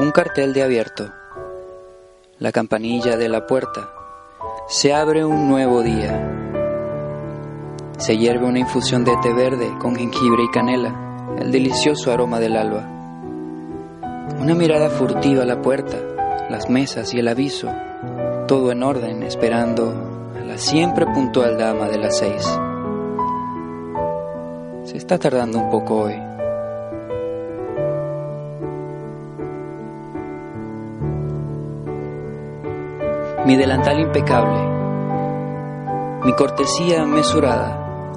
Un cartel de abierto. La campanilla de la puerta. Se abre un nuevo día. Se hierve una infusión de té verde con jengibre y canela, el delicioso aroma del alba. Una mirada furtiva a la puerta, las mesas y el aviso, todo en orden, esperando a la siempre puntual dama de las seis. Se está tardando un poco hoy. Mi delantal impecable, mi cortesía mesurada,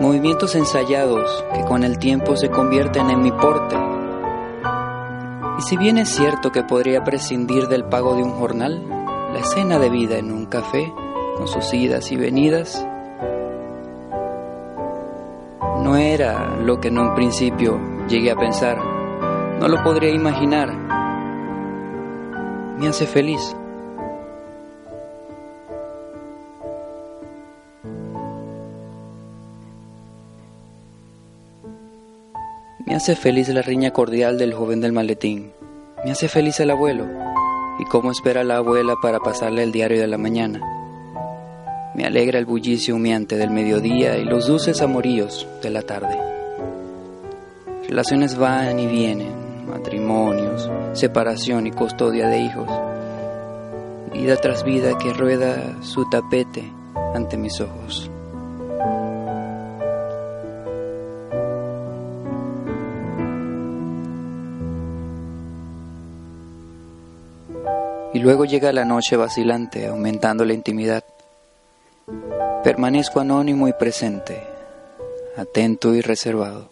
movimientos ensayados que con el tiempo se convierten en mi porte. Y si bien es cierto que podría prescindir del pago de un jornal, la escena de vida en un café, con sus idas y venidas, no era lo que en un principio llegué a pensar, no lo podría imaginar. Me hace feliz. Me hace feliz la riña cordial del joven del maletín. Me hace feliz el abuelo y cómo espera la abuela para pasarle el diario de la mañana. Me alegra el bullicio humeante del mediodía y los dulces amoríos de la tarde. Relaciones van y vienen, matrimonios, separación y custodia de hijos. Vida tras vida que rueda su tapete ante mis ojos. Y luego llega la noche vacilante, aumentando la intimidad. Permanezco anónimo y presente, atento y reservado,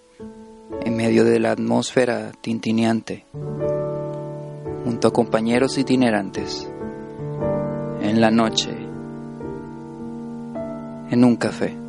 en medio de la atmósfera tintineante, junto a compañeros itinerantes, en la noche, en un café.